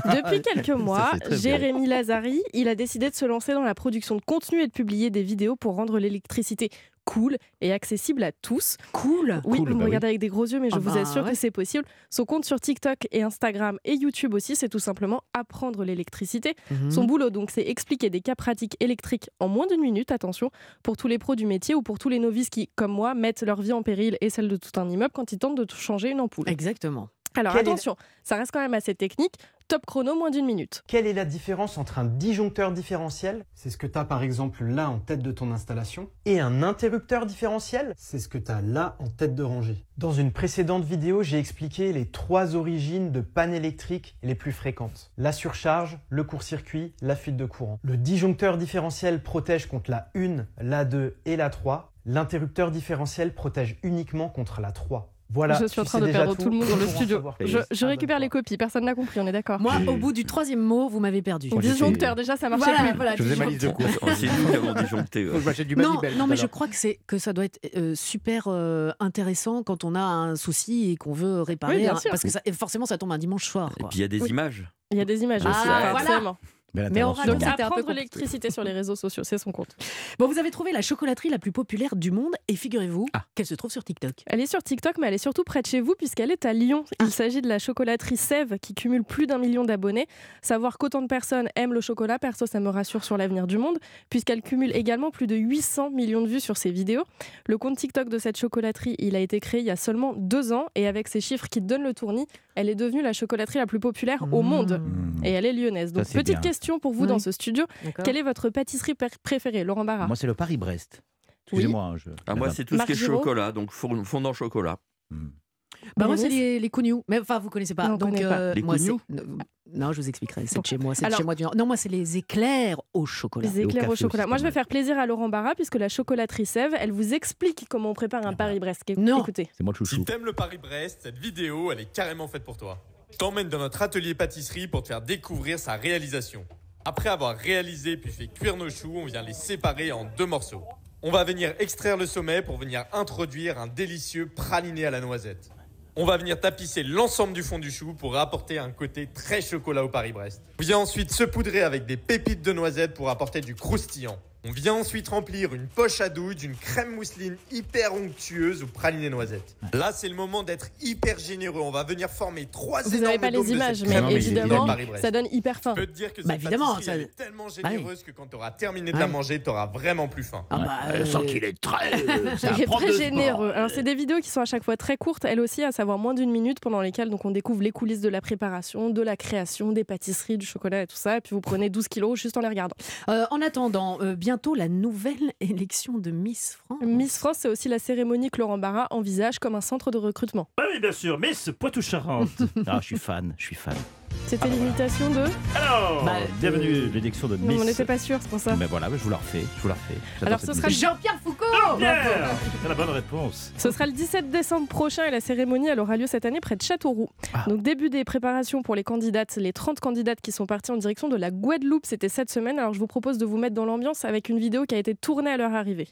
Depuis quelques mois, bien. Jérémy Lazari, il a décidé de se lancer dans la production de contenu et de publier des vidéos pour rendre l'électricité cool et accessible à tous. Cool. Oui, Cool, vous me bah oui. regardez avec des gros yeux, mais je Ah vous bah assure ouais. que c'est possible. Son compte sur TikTok et Instagram et YouTube aussi, c'est tout simplement apprendre l'électricité. Mhm. Son boulot, donc, c'est expliquer des cas pratiques électriques en moins d'une minute, attention, pour tous les pros du métier ou pour tous les novices qui, comme moi, mettent leur vie en péril et celle de tout un immeuble quand ils tentent de changer une ampoule. Exactement. Alors Quelle est la- attention, ça reste quand même assez technique. Top chrono, moins d'une minute. Quelle est la différence entre un disjoncteur différentiel C'est ce que tu as par exemple là en tête de ton installation. Et un interrupteur différentiel C'est ce que tu as là en tête de rangée? Dans une précédente vidéo, j'ai expliqué les trois origines de panne électrique les plus fréquentes. La surcharge, le court-circuit, la fuite de courant. Le disjoncteur différentiel protège contre la 1, la 2 et la 3. L'interrupteur différentiel protège uniquement contre la 3. Voilà, je suis en train de perdre tout le monde dans le studio. Je, récupère les copies, personne n'a compris, on est d'accord. Moi, au bout du troisième mot, vous m'avez perdu. Disjoncteur, déjà, ça marchait Voilà, plus. voilà, Je faisais ma liste de courses. C'est nous qui avons disjoncté. Faut ouais. que j'achète du Non, non, mais je crois que c'est que ça doit être euh, super euh, intéressant quand on a un souci et qu'on veut réparer, Oui, bien hein, sûr. parce que ça, forcément ça tombe un dimanche soir. Et puis il y a des Oui. images. Il y a des images Ah, aussi, voilà. forcément. Mais on raconte- Donc c'était un peu l'électricité sur les réseaux sociaux, c'est son compte. Bon, vous avez trouvé la chocolaterie la plus populaire du monde et figurez-vous Ah. qu'elle se trouve sur TikTok. Elle est sur TikTok, mais elle est surtout près de chez vous puisqu'elle est à Lyon. Il s'agit de la chocolaterie Sève qui cumule plus d'un million d'abonnés. Savoir qu'autant de personnes aiment le chocolat, perso, ça me rassure sur l'avenir du monde puisqu'elle cumule également plus de 800 millions de vues sur ses vidéos. Le compte TikTok de cette chocolaterie, il a été créé il y a seulement deux ans et avec ces chiffres qui donnent le tournis, elle est devenue la chocolaterie la plus populaire au monde. Mmh. Et elle est lyonnaise. Donc, Ça, petite bien. question pour vous Oui. dans ce studio. Quelle est votre pâtisserie pr- préférée, Laurent Barra Moi, c'est le Paris-Brest. Excusez-moi. hein, je- Ah, moi, c'est tout ce qui est chocolat, donc fond- fondant chocolat. Mmh. Bah, moi, c'est les, les cougnoux. Mais enfin, vous connaissez pas. Non, on Donc, pas. Les moi, c'est- Non, je vous expliquerai. C'est de chez moi. C'est chez moi du Nord. Non, moi, c'est les éclairs au chocolat. Les au éclairs au chocolat. aussi, Moi, je vais faire plaisir à Laurent Barra puisque la chocolaterie Sève, elle vous explique comment on prépare un Paris-Brest. Éc- Non. Écoutez. C'est moi le Si chouchou. t'aimes le Paris-Brest, cette vidéo, elle est carrément faite pour toi. T'emmène dans notre atelier pâtisserie pour te faire découvrir sa réalisation. Après avoir réalisé puis fait cuire nos choux, on vient les séparer en deux morceaux. On va venir extraire le sommet pour venir introduire un délicieux praliné à la noisette. On va venir tapisser l'ensemble du fond du chou pour apporter un côté très chocolat au Paris-Brest. On vient ensuite se poudrer avec des pépites de noisette pour apporter du croustillant. On vient ensuite remplir une poche à douille d'une crème mousseline hyper onctueuse au praliné noisette. Là, c'est le moment d'être hyper généreux. On va venir former trois Vous énormes n'avez pas dômes les de images, cette mais crème Non, mais il est évidemment, ça donne hyper faim. Je peux te dire que Bah, cette évidemment, pâtisserie, ça- elle est tellement Ouais. généreuse que quand tu auras terminé de Ouais. la manger, tu auras vraiment plus faim. Ah bah, euh, qu'il est très. C'est un Il est prof très sport. généreux. Alors, c'est des vidéos qui sont à chaque fois très courtes, elles aussi, à savoir moins d'une minute, pendant lesquelles donc, on découvre les coulisses de la préparation, de la création, des pâtisseries, du chocolat et tout ça. Et puis vous prenez 12 kilos juste en les regardant. euh, en attendant, euh, bien bientôt la nouvelle élection de Miss France. Miss France, c'est aussi la cérémonie que Laurent Barra envisage comme un centre de recrutement. Bah oui, bien sûr, Miss Poitou-Charentes. ah, je suis fan, je suis fan. C'était l'imitation de Alors, Bah, bienvenue à l'élection de Non, Miss. on n'était pas sûr, c'est pour ça. Mais voilà, je vous la refais, je vous la refais. Alors, ce sera. Jean-Pierre Foucault Pierre C'est la bonne réponse. Ce sera le 17 décembre prochain et la cérémonie elle aura lieu cette année près de Châteauroux. Ah. Donc début des préparations pour les candidates, les 30 candidates qui sont parties en direction de la Guadeloupe, c'était cette semaine. Alors je vous propose de vous mettre dans l'ambiance avec une vidéo qui a été tournée à leur arrivée.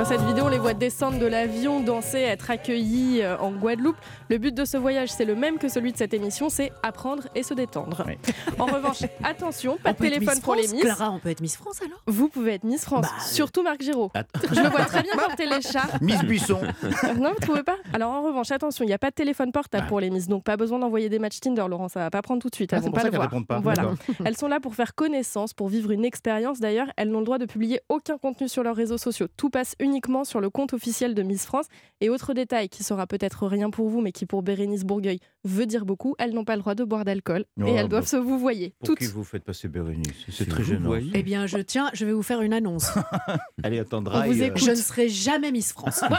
Dans cette vidéo, on les voit descendre de l'avion, danser, être accueillis euh, en Guadeloupe. Le but de ce voyage, c'est le même que celui de cette émission, c'est apprendre et se détendre. Oui. En revanche, attention, pas On de téléphone Miss pour les France Miss. Clara, on peut être Miss France alors? Vous pouvez être Miss France, Bah, surtout Marc Giraud. Attends. Je le vois très bien porter les chats. Miss Buisson. Non, vous trouvez pas? Alors en revanche, attention, il n'y a pas de téléphone portable Ah. pour les Miss, donc pas besoin d'envoyer des matchs Tinder, Laurent, ça va pas prendre tout de suite. Ah, c'est pour pas ça le voir. répondent pas. Voilà. Elles sont là pour faire connaissance, pour vivre une expérience. D'ailleurs, elles n'ont le droit de publier aucun contenu sur leurs réseaux sociaux. Tout passe uniquement sur le compte officiel de Miss France. Et autre détail qui sera peut-être rien pour vous, mais qui pour Bérénice Bourgueil veut dire beaucoup, elles n'ont pas le droit de boire d'alcool Oh, et elles bah, doivent se vous voyer. Pour Toutes. qui vous faites passer Bérénice? C'est Si très gênant. Eh bien, je tiens, je vais vous faire une annonce. Allez, attendra. Vous écoute. Je ne serai jamais Miss France.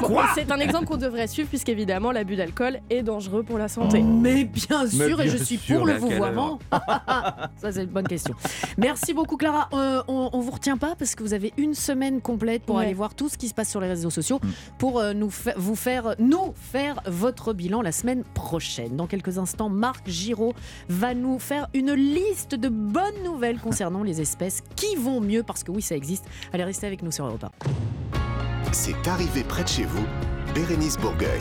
Bon, c'est un exemple qu'on devrait suivre puisqu'évidemment l'abus d'alcool est dangereux pour la santé. Mais bien sûr, et bien je suis pour le vouvoiement. Ça, c'est une bonne question. Merci beaucoup, Clara. Euh, on, on vous retient pas parce que vous avez une semaine complète pour Ouais. aller voir tout ce qui se passe sur les réseaux sociaux pour euh, nous fa- vous faire, nous faire votre bilan la semaine prochaine. Dans quelques instants, Marc Giraud va nous faire une liste de bonnes nouvelles concernant les espèces qui vont mieux parce que oui, ça existe. Allez, restez avec nous sur Europe 1. C'est arrivé près de chez vous, Bérénice Bourgueil.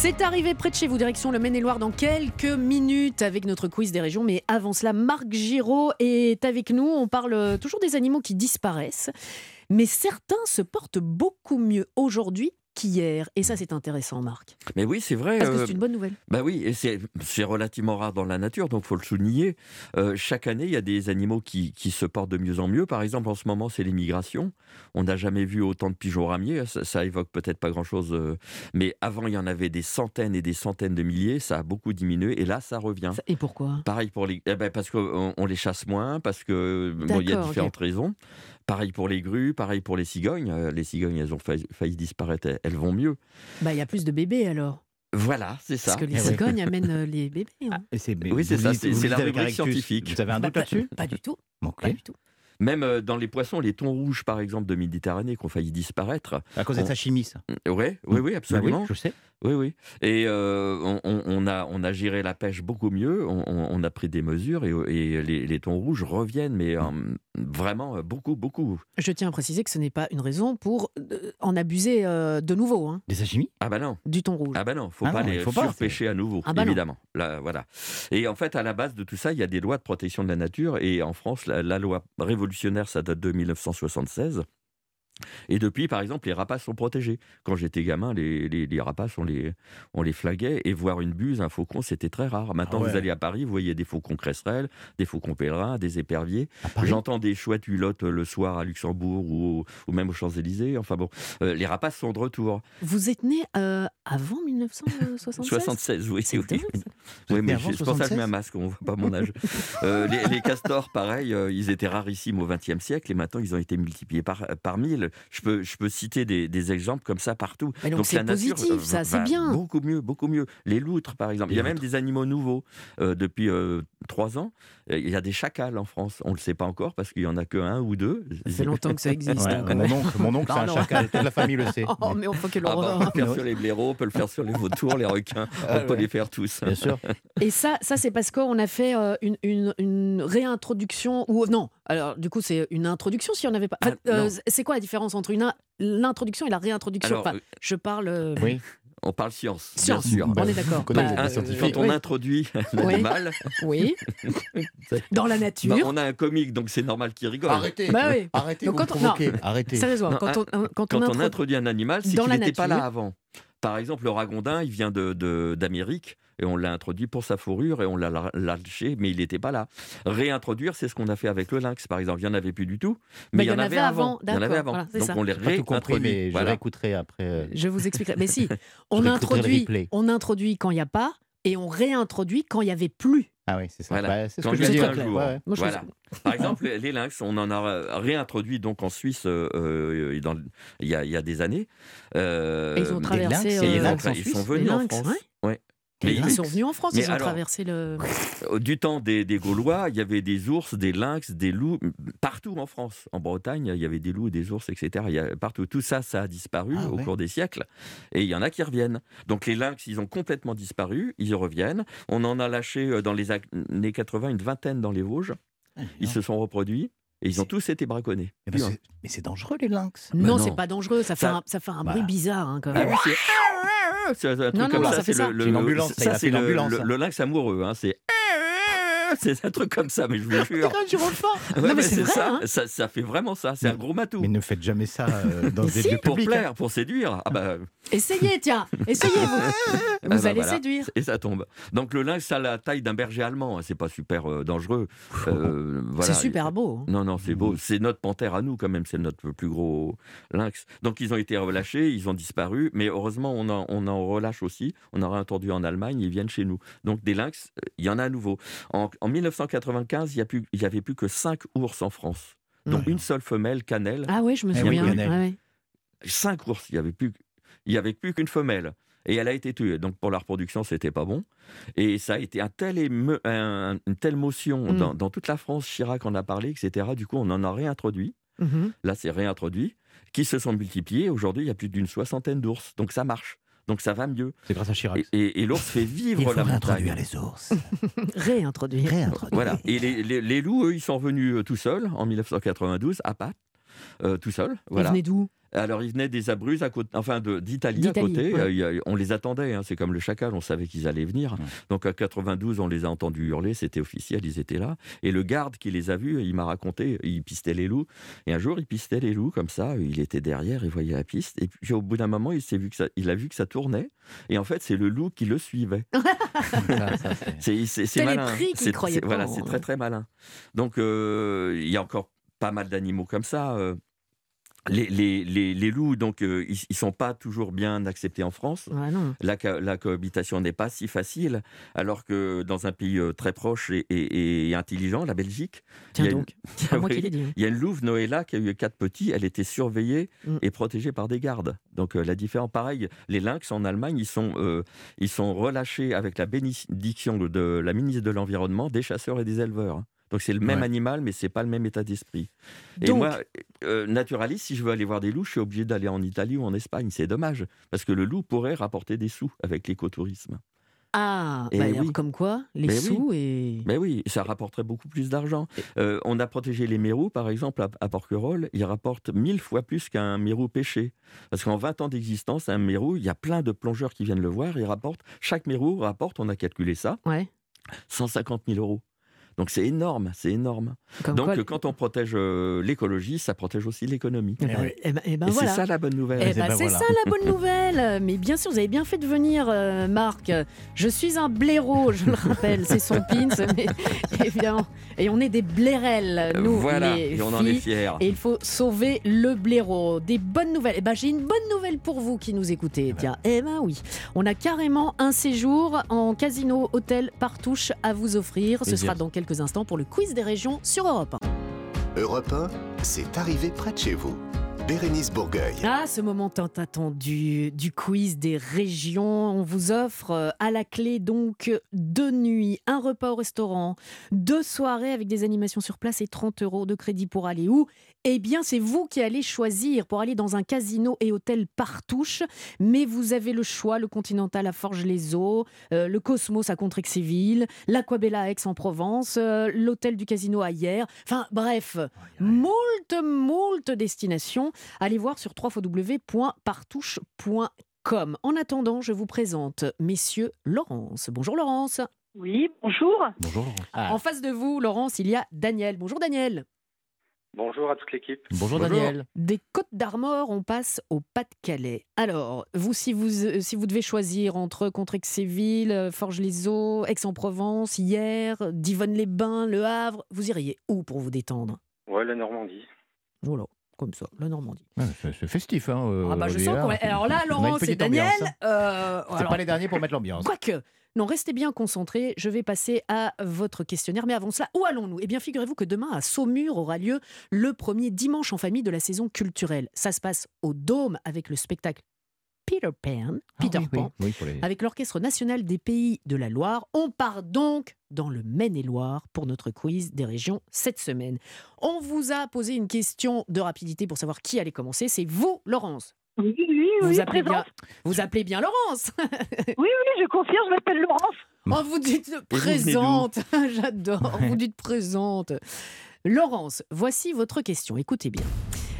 C'est arrivé près de chez vous, direction le Maine-et-Loire dans quelques minutes avec notre quiz des régions. Mais avant cela, Marc Giraud est avec nous. On parle toujours des animaux qui disparaissent. Mais certains se portent beaucoup mieux aujourd'hui qu'hier. Et ça, c'est intéressant, Marc. Mais oui, c'est vrai. Parce que euh, c'est une bonne nouvelle. Bah oui, et c'est relativement rare dans la nature, donc faut le souligner. Euh, chaque année, il y a des animaux qui, qui se portent de mieux en mieux. Par exemple, en ce moment, c'est les migrations. On n'a jamais vu autant de pigeons ramiers. Ça, ça évoque peut-être pas grand-chose, euh, mais avant, il y en avait des centaines et des centaines de milliers. Ça a beaucoup diminué, et là, ça revient. Et pourquoi? Pareil pour les, eh ben, parce qu'on on les chasse moins, parce que bon, il y a différentes raisons. Pareil pour les grues, pareil pour les cigognes. Euh, Les cigognes, elles ont failli, failli disparaître, elles- vont mieux. Bah, il y a plus de bébés alors. Voilà, c'est ça. Parce que les Eh cigognes amènent euh, les bébés. hein. Et c'est- mais Oui, c'est ça, c'est- la rubrique scientifique. Vous avez un doute Bah, là-dessus? Pas du tout. Pas du tout. Même euh, dans les poissons, les thons rouges, par exemple, de Méditerranée, qui ont failli disparaître. À cause de On- sa chimie, ça. Oui, oui, oui, Bah absolument. oui, je sais. Oui, oui. Et euh, on, on- on a, on a géré la pêche beaucoup mieux, on, on- on a pris des mesures et, et les, les thons rouges reviennent, mais euh, vraiment euh, beaucoup, beaucoup. Je tiens à préciser que ce n'est pas une raison pour en abuser euh, de nouveau, hein, Des sashimi? Ah bah non, du thon rouge. ah bah non, faut Ah pas non, les faut pas, surpêcher à nouveau, Ah bah évidemment. Là, voilà. Et en fait, à la base de tout ça, il y a des lois de protection de la nature. Et en France, la, la loi révolutionnaire, ça date de 1976. Et depuis, par exemple, les rapaces sont protégés. Quand j'étais gamin, les, les- les rapaces, on les, on les flaguait. Et voir une buse, un faucon, c'était très rare. Maintenant, Ah ouais. vous allez à Paris, vous voyez des faucons cresserelles, des faucons pèlerins, des éperviers. J'entends des chouettes hulottes le soir à Luxembourg ou, ou même aux Champs-Élysées. Enfin bon, euh, les rapaces sont de retour. Vous êtes né euh, avant 1976 76, oui. C'est oui. dingue, Oui, mais je- c'est pour ça que je 76? mets un masque, on voit pas mon âge. Euh, les, les castors, pareil, euh, ils étaient rarissimes au XXe siècle et maintenant ils ont été multipliés par, par mille. Je peux, je peux citer des, des exemples comme ça partout. Mais donc c'est positif, euh, ça, c'est bien. Beaucoup mieux, beaucoup mieux. Les loutres, par exemple. Les il y a même des animaux nouveaux. Euh, depuis euh, trois ans, il y a des chacals en France. On ne le sait pas encore parce qu'il y en a que un ou deux. Ça fait longtemps que ça existe. Ouais, hein. mon oncle, mon oncle c'est un chacal, toute la famille le sait. Oh, mais on faut que Ah bah, on peut le faire sur les blaireaux, on peut le faire sur les vautours, les requins, Ah on peut ouais. les faire tous. Bien sûr. Et ça, ça c'est parce qu'on a fait euh, une, une- une réintroduction ou non. Alors du coup, c'est une introduction si on n'avait pas. Ah, Enfin, euh, non. c'est quoi la différence entre une in- l'introduction et la réintroduction? Alors, Enfin, euh, Je parle euh, Oui. on parle science, science. bien sûr. On est d'accord. Bah, scientifiques? Quand on oui. introduit Oui. l'animal, Oui. Dans la nature. bah, on a un comique, donc c'est normal qu'il rigole. Arrêtez. Bah oui. Arrêtez, Donc vous quand on- provoquez. Arrêtez. Sérieusement, Non, quand, on, un- quand, Quand on on intro- introduit un animal, c'est qu'il n'était pas là avant. Par exemple, le ragondin, il vient de- de- d'Amérique et on l'a introduit pour sa fourrure et on l'a lâché, mais il n'était pas là. Réintroduire, c'est ce qu'on a fait avec le lynx, par exemple. Il n'y en avait plus du tout, mais il y en avait avant. Il y en avait d'accord, avant. voilà, Donc ça. on les pas tout compris, réintroduit. mais je Voilà. réécouterai après. euh, Je vous expliquerai. Mais si, on introduit, on introduit quand il n'y a pas, et on réintroduit quand il n'y avait plus. Ah oui, c'est ça. Voilà. Bah, c'est ce Quand que je un jour. Ouais, ouais. Moi, je Voilà. trouve- Par exemple, les lynx, on en a réintroduit donc en Suisse euh, euh, dans- il y, a, il y a des années. Euh, Et ils ont traversé. lynx, et euh, ils, ont- lynx en ils sont venus en France. ouais. Mais Ils sont venus en France, Mais ils ont alors- traversé le. Euh, Du temps des, des Gaulois, il y avait des ours, des lynx, des loups, partout en France. En Bretagne, il y avait des loups, des ours, etc. Il y a partout. Tout ça, ça a disparu Ah au ouais. cours des siècles. Et il y en a qui reviennent. Donc les lynx, ils ont complètement disparu. Ils reviennent. On en a lâché euh, dans les années 80 une vingtaine dans les Vosges. Ils se sont reproduits. Et ils ont C'est- tous été braconnés. Mais, bah, Plus un. c'est- mais c'est dangereux les lynx. Non, non. c'est pas dangereux, ça fait Ça- un, ça fait un Bah. bruit bizarre hein, quand Ah même. oui, c'est. C'est un truc Non, non, comme non, ça. c'est ça. le- le- C'est une ambulance, ça, c'est le, l'ambulance, le- hein. le lynx amoureux. hein, C'est. C'est un truc comme ça, mais je vous jure. Ouais, mais mais c'est c'est vrai, ça, hein. ça. Ça fait vraiment ça. C'est un gros matou. Mais ne faites jamais ça euh, dans des si, lieux Pour publics. plaire, pour séduire. Ah bah, Essayez, tiens, essayez vous. Vous bah allez voilà. séduire. et ça tombe. Donc le lynx a la taille d'un berger allemand. hein, C'est pas super euh, dangereux. Euh, voilà. C'est super beau. hein. Non, non, c'est beau. C'est notre panthère à nous, quand même. C'est notre plus gros lynx. Donc, ils ont été relâchés, ils ont disparu. Mais heureusement, on en, on en relâche aussi. On en a entendu en Allemagne, ils viennent chez nous. Donc, des lynx, euh, il y en a à nouveau. En, en 1995, il n'y avait plus que 5 ours en France. Donc, Ouais. une seule femelle, cannelle. Ah oui, je me Eh oui, souviens. Ouais. 5 ours, il n'y avait plus, il y avait plus qu'une femelle. Et elle a été tuée. Donc pour la reproduction, c'était pas bon. Et ça a été un tel un- une telle motion Mm. dans, dans toute la France. Chirac en a parlé, etc. Du coup, on en a réintroduit. Mhm. Là, c'est réintroduit. Qui se sont multipliés. Aujourd'hui, il y a plus d'une soixantaine d'ours. Donc ça marche. Donc ça va mieux. C'est grâce à Chirac. Et, et- et l'ours fait vivre Il faut la montagne. réintroduire les ours. Réintroduire. Réintroduire. Voilà. Et les, les- les loups, eux, ils sont venus euh, tout seuls en 1992 à Pâques. Euh, tout seuls, voilà. Ils venaient d'où? Alors, ils venaient des Abruzzes, à côté, enfin d'Italie à côté. ouais. Euh, il on les attendait, hein, c'est comme le chacal, on savait qu'ils allaient venir. Ouais. Donc, à 92, on les a entendus hurler, c'était officiel, ils étaient là. Et le garde qui les a vus, il m'a raconté, il pistait les loups. Et un jour, il pistait les loups comme ça, il était derrière, il voyait la piste. Et puis, au bout d'un moment, il, s'est vu que ça, il a vu que ça tournait. Et en fait, c'est le loup qui le suivait. C'est- malin. pris qu'il C'est- Voilà, c'est très très malin. Donc euh, il y a encore pas mal d'animaux comme ça. euh. Les, les- les- les loups, donc, euh, ils, ils sont pas toujours bien acceptés en France. Ouais. La, co- la cohabitation n'est pas si facile, alors que dans un pays euh, très proche et, et- et intelligent, la Belgique, Tiens il y a donc, moi qui dit. hein. il y a une louve Noëlla qui a eu quatre petits. Elle était surveillée Mm. et protégée par des gardes. Donc euh, la différence, pareil, les lynx en Allemagne, ils sont, euh, ils sont relâchés avec la bénédiction de la ministre de l'Environnement, des chasseurs et des éleveurs. Donc c'est le même Ouais. animal, mais c'est pas le même état d'esprit. Et moi, euh, naturaliste, si je veux aller voir des loups, je suis obligé d'aller en Italie ou en Espagne. C'est dommage, parce que le loup pourrait rapporter des sous avec l'écotourisme. Ah, bah alors oui. comme quoi, les Mais oui. sous et. Mais oui, ça rapporterait beaucoup plus d'argent. Euh, on a protégé les mérous, par exemple, à, à Porquerolles. Ils rapportent mille fois plus qu'un mérou pêché. Parce qu'en 20 ans d'existence, un mérou, il y a plein de plongeurs qui viennent le voir. Ils rapportent, chaque mérou rapporte, on a calculé ça, Ouais. 150 000 euros. Donc c'est énorme, c'est énorme. Comme Donc quoi, quand on protège euh, l'écologie, ça protège aussi l'économie. Eh ben, Eh ben- eh ben Et voilà. c'est ça la bonne nouvelle. Ben, c'est voilà. ça la bonne nouvelle. Mais bien sûr, vous avez bien fait de venir, euh, Marc. Je suis un blaireau, je le rappelle, c'est son pins, mais évidemment. Et on est des blairelles, nous, voilà, les et on en est fiers. Et il faut sauver le blaireau. Des bonnes nouvelles. Eh ben, j'ai une bonne nouvelle pour vous qui nous écoutez. Tiens, eh ben oui. On a carrément un séjour en casino, hôtel, partouche à vous offrir. Ce sera dans quelques instants pour le quiz des régions sur Europe 1. Europe 1, c'est arrivé près de chez vous. Bérénice Bourgueil. Ah, ce moment tant attendu du quiz des régions. On vous offre euh, à la clé donc deux nuits, un repas au restaurant, deux soirées avec des animations sur place et 30 euros de crédit pour aller où Eh bien, c'est vous qui allez choisir pour aller dans un casino et hôtel partouche. Mais vous avez le choix le Continental à Forges-les-Eaux, euh, le Cosmos à Contrexéville, l'Aquabella à Aix-en-Provence, euh, l'hôtel du casino à Hier. Enfin, bref, moult, moult destinations. Allez voir sur www.partouche.com. En attendant, je vous présente messieurs Laurence. Bonjour Laurence. Oui, bonjour. Bonjour. Ah, En face de vous, Laurence, il y a Daniel. Bonjour Daniel. Bonjour à toute l'équipe. bonjour, Bonjour. Daniel. Des Côtes d'Armor, on passe au Pas-de-Calais. Alors, vous si, vous, euh, si vous devez choisir entre Contrexéville, euh, Forges-les-Eaux, Aix-en-Provence, Hier, Divonne-les-Bains, Le Havre, vous iriez où pour vous détendre? Ouais, la Normandie. Voilà, comme ça, la Normandie. Ouais, c'est- c'est festif. Hein, euh, ah bah je sens qu'on va- Alors là, et petite Daniel... hein. euh, C'est alors, pas les derniers pour mettre l'ambiance. Quoique, Non, restez bien concentrés. Je vais passer à votre questionnaire. Mais avant cela, où allons-nous? Eh bien, figurez-vous que demain, à Saumur, aura lieu le premier dimanche en famille de la saison culturelle. Ça se passe au Dôme avec le spectacle Peter Pan, Peter Ah oui, oui, Pan, oui, pour les- avec l'Orchestre national des pays de la Loire. On part donc dans le Maine-et-Loire pour notre quiz des régions cette semaine. On vous a posé une question de rapidité pour savoir qui allait commencer. C'est vous, Laurence. Oui, oui, Vous oui, appelez bien, présente. vous appelez bien Laurence. Oui, oui, je confirme, je m'appelle Laurence. Oh, vous dites présente. J'adore. Vous dites présente. Laurence, voici votre question. Écoutez bien.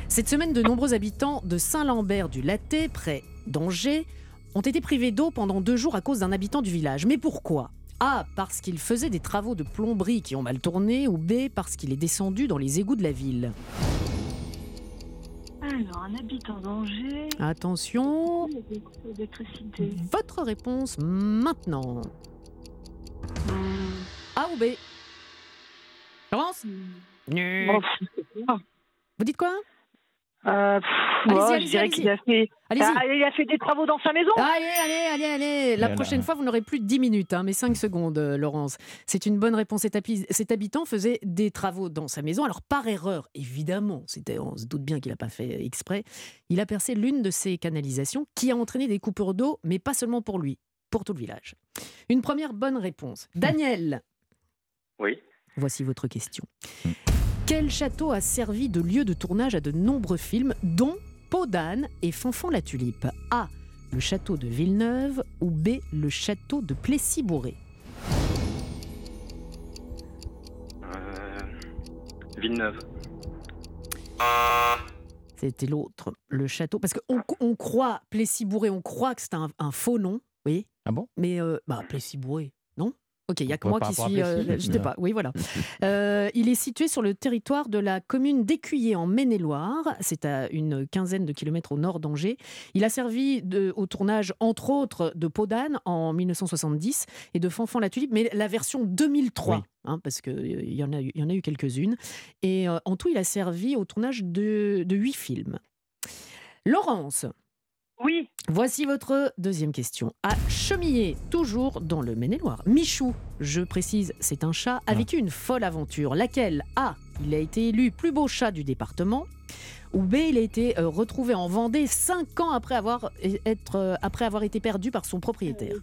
Cette semaine, de nombreux habitants de Saint-Lambert du Laté, près d'Angers, ont été privés d'eau pendant deux jours à cause d'un habitant du village. Mais pourquoi? A. Parce qu'il faisait des travaux de plomberie qui ont mal tourné. Ou B. Parce qu'il est descendu dans les égouts de la ville. Alors, un habitant d'Angers. Attention, L'électricité. votre réponse maintenant. A ou B? Laurence? Bon, pff, Vous dites quoi? Euh, pff, Allez-y, ouais, allez-y, je dirais allez-y. qu'il a fait. Allez-y. Ah, il a fait des travaux dans sa maison. Allez, allez, allez, allez. La Voilà. prochaine fois, vous n'aurez plus 10 minutes, hein, mais 5 secondes, euh, Laurence. C'est une bonne réponse. Cet, habi- cet habitant faisait des travaux dans sa maison. Alors, par erreur, évidemment, c'était, on se doute bien qu'il n'a pas fait exprès, il a percé l'une de ses canalisations qui a entraîné des coupures d'eau, mais pas seulement pour lui, pour tout le village. Une première bonne réponse. Daniel, Oui. voici votre question. Quel château a servi de lieu de tournage à de nombreux films, dont Peau d'âne et Fanfan la tulipe? A. Le château de Villeneuve ou B. Le château de Plessis-Bourré? Euh, Villeneuve. C'était l'autre, le château. Parce qu'on on croit, Plessis-Bourré, on croit que c'est un, un faux nom, oui. Ah bon? Mais, euh, bah, Plessis-Bourré, non? Ok, il n'y a que moi qui suis. euh, je pas, oui, voilà. Euh, il est situé sur le territoire de la commune d'Écuyer en Maine-et-Loire. C'est à une quinzaine de kilomètres au nord d'Angers. Il a servi de- au tournage, entre autres, de Peau d'âne en 1970 et de Fanfan la tulipe, mais la version 2003, Oui. hein, parce qu'il y, en a eu- il y en a eu quelques-unes. Et euh, en tout, il a servi au tournage de huit films. Laurence, Oui. Voici votre deuxième question. À Chemillé, toujours dans le Maine-et-Loire, Michou, je précise, c'est un chat, a vécu une folle aventure. Laquelle? A. Il a été élu plus beau chat du département. Ou B. Il a été euh, retrouvé en Vendée cinq ans après avoir, être, euh, après avoir été perdu par son propriétaire.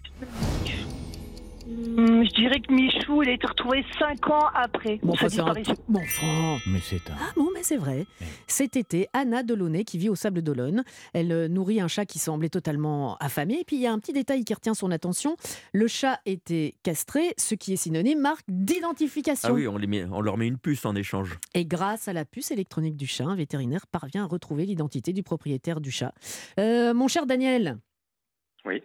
Hum, je dirais que Michou, il a été retrouvé 5 ans après Bon, enfin, c'est un bon, enfin, Mais c'est un. Ah bon, mais c'est vrai. Cet été, Anna Delaunay, qui vit au Sable d'Olonne, elle euh, nourrit un chat qui semblait totalement affamé. Et puis, il y a un petit détail qui retient son attention. Le chat était castré, ce qui est synonyme marque d'identification. Ah oui, on, les met- on leur met une puce en échange. Et grâce à la puce électronique du chat, un vétérinaire parvient à retrouver l'identité du propriétaire du chat. Euh, mon cher Daniel. Oui.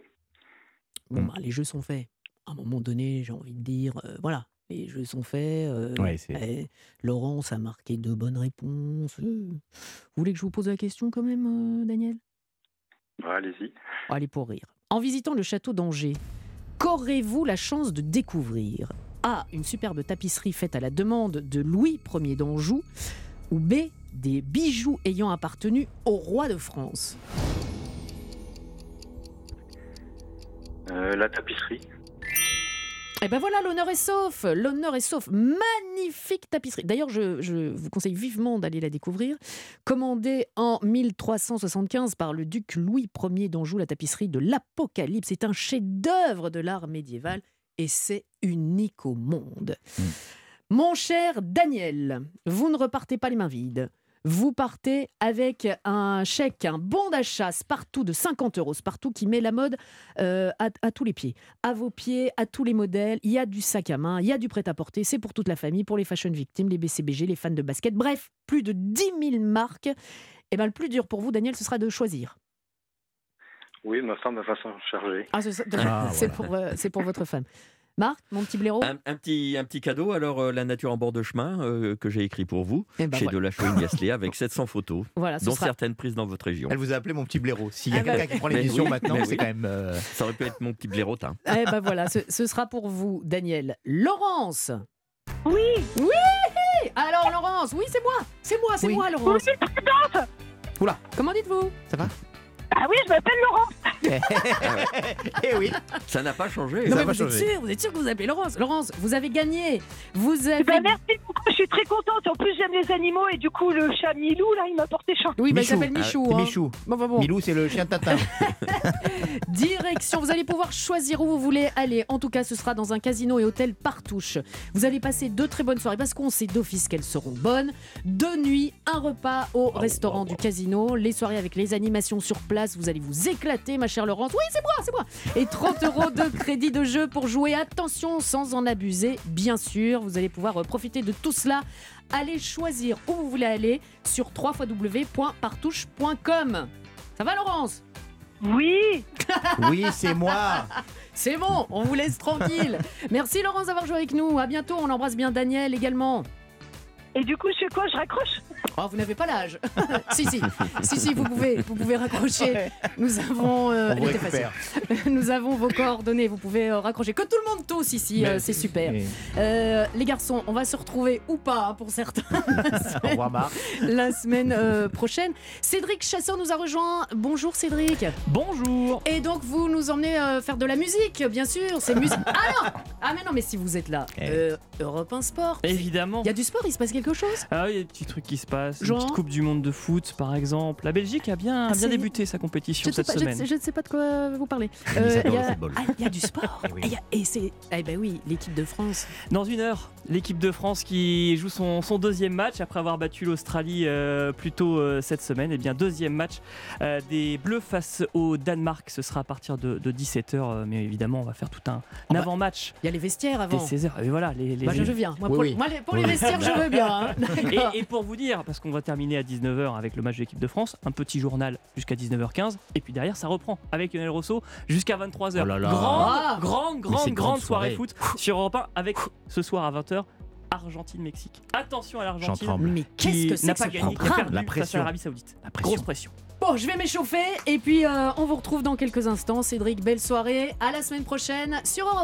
Bon, bah, les jeux sont faits. À un moment donné, j'ai envie de dire, euh, voilà, les jeux sont faits. euh, Ouais, eh, Laurence a marqué deux bonnes réponses. Euh, Vous voulez que je vous pose la question quand même, euh, Daniel? Bah, Allez-y. Allez, pour rire. En visitant le château d'Angers, qu'aurez-vous la chance de découvrir? A. Une superbe tapisserie faite à la demande de Louis Ier d'Anjou. Ou B. Des bijoux ayant appartenu au roi de France? Euh, la tapisserie. Et ben voilà, l'honneur est sauf. L'honneur est sauf. Magnifique tapisserie. D'ailleurs, je, je vous conseille vivement d'aller la découvrir. Commandée en 1375 par le duc Louis Ier d'Anjou, la tapisserie de l'Apocalypse. C'est un chef-d'œuvre de l'art médiéval et c'est unique au monde. Mon cher Daniel, vous ne repartez pas les mains vides. Vous partez avec un chèque, un bon d'achat Spartoo de 50 euros. Spartoo qui met la mode euh, à, à tous les pieds. À vos pieds, à tous les modèles. Il y a du sac à main, il y a du prêt-à-porter. C'est pour toute la famille, pour les fashion victimes, les BCBG, les fans de basket. Bref, plus de 10 000 marques. Et ben, le plus dur pour vous, Daniel, ce sera de choisir. Oui, ma femme va s'en charger. Ah, c'est Ah, c'est voilà. pour, euh, c'est pour votre femme. Marc, mon petit blaireau Un, un petit, un petit cadeau, alors euh, La nature en bord de chemin, euh, que j'ai écrit pour vous, Eh ben chez voilà. De la Chouine avec 700 photos, Voilà, dont sera- certaines prises dans votre région. Elle vous a appelé mon petit blaireau. S'il y a Ah bah quelqu'un qui prend l'émission oui, maintenant, c'est oui. quand même. euh, Ça aurait pu être mon petit blairotin. Eh ben voilà, ce, ce sera pour vous, Daniel. Laurence Oui. Oui Alors, Laurence, oui, c'est moi C'est moi, c'est Oui. moi, Laurence Oula, Comment dites-vous? Ça va? Ah oui, je m'appelle Laurence. Eh oui. Ça n'a pas changé. Non, Ça mais va vous êtes sûr, vous êtes sûr que vous appelez Laurence? Laurence, vous avez gagné. Vous avez. Ben, merci beaucoup, je suis très contente. En plus, j'aime les animaux et du coup, le chat Milou, là, il m'a porté chance. Oui, bah, il Michou. s'appelle Michou. C'est hein. Michou. Bon, bah, bon. Milou, c'est le chien de Tatin. Direction, vous allez pouvoir choisir où vous voulez aller. En tout cas, ce sera dans un casino et hôtel Partouche. Vous allez passer deux très bonnes soirées parce qu'on sait d'office qu'elles seront bonnes. Deux nuits, un repas au restaurant du casino, les soirées avec les animations sur place. Vous allez vous éclater, ma chère Laurence. Oui, c'est moi, c'est moi. Et 30 euros de crédit de jeu pour jouer. Attention, sans en abuser, bien sûr. Vous allez pouvoir euh, profiter de tout cela. Allez choisir où vous voulez aller sur www.partouche.com. Ça va, Laurence? Oui, Oui, c'est moi. C'est bon, on vous laisse tranquille. Merci Laurence d'avoir joué avec nous. À bientôt. On embrasse bien Daniel également. Et du coup, je fais quoi Je raccroche Oh, vous n'avez pas l'âge. si, si, si, si, vous pouvez, vous pouvez raccrocher. Nous avons, euh, elle était facile. Nous avons vos coordonnées. Vous pouvez euh, raccrocher. Que tout le monde tous ici, euh, c'est super. Euh, les garçons, on va se retrouver ou pas hein, pour certains la semaine euh, prochaine. Cédric Chasseur nous a rejoint. Bonjour Cédric. Bonjour Et donc vous nous emmenez euh, faire de la musique, bien sûr. C'est musique. Ah non Ah mais non, mais si vous êtes là, Eh. euh, Europe 1 Sport. Évidemment Il y a du sport, il se passe quelque chose? Ah oui, il y a des petits trucs qui se passent. Genre Une petite Coupe du Monde de foot, par exemple. La Belgique a bien, Ah, bien débuté sa compétition je ne, sais cette pas, semaine. je ne sais pas de quoi vous parlez. Ça il y a- ah, il y a du sport. Eh oui. Et, et c'est. Eh ben oui, l'équipe de France. Dans une heure, l'équipe de France qui joue son, son deuxième match après avoir battu l'Australie euh, plus tôt euh, cette semaine. Et bien, deuxième match euh, des Bleus face au Danemark. Ce sera à partir de, 17h. mais évidemment, on va faire tout un, Oh bah, avant-match Il y a les vestiaires dès avant. 16h. Et voilà, les, les- Bah, je, je viens. Moi, Oui, pour, oui. moi, les- pour vestiaires, je veux bien. Hein. Et, et pour vous dire, parce qu'on va terminer à 19h avec le match de l'équipe de France, un petit journal jusqu'à 19h15, et puis derrière ça reprend avec Lionel Rousseau jusqu'à 23h. Oh là là. Grande, Ah. grande, grande, grande grande soirée soirée. foot sur Europe 1 avec ce soir à 20h Argentine-Mexique. Attention à l'Argentine. Mais qu'est-ce qui que c'est n'a que pas ce gagné, perdu La face à pression. l'Arabie Saoudite. La pression. Grosse pression. Bon, je vais m'échauffer et puis euh, on vous retrouve dans quelques instants. Cédric, belle soirée. À la semaine prochaine sur Europe 1.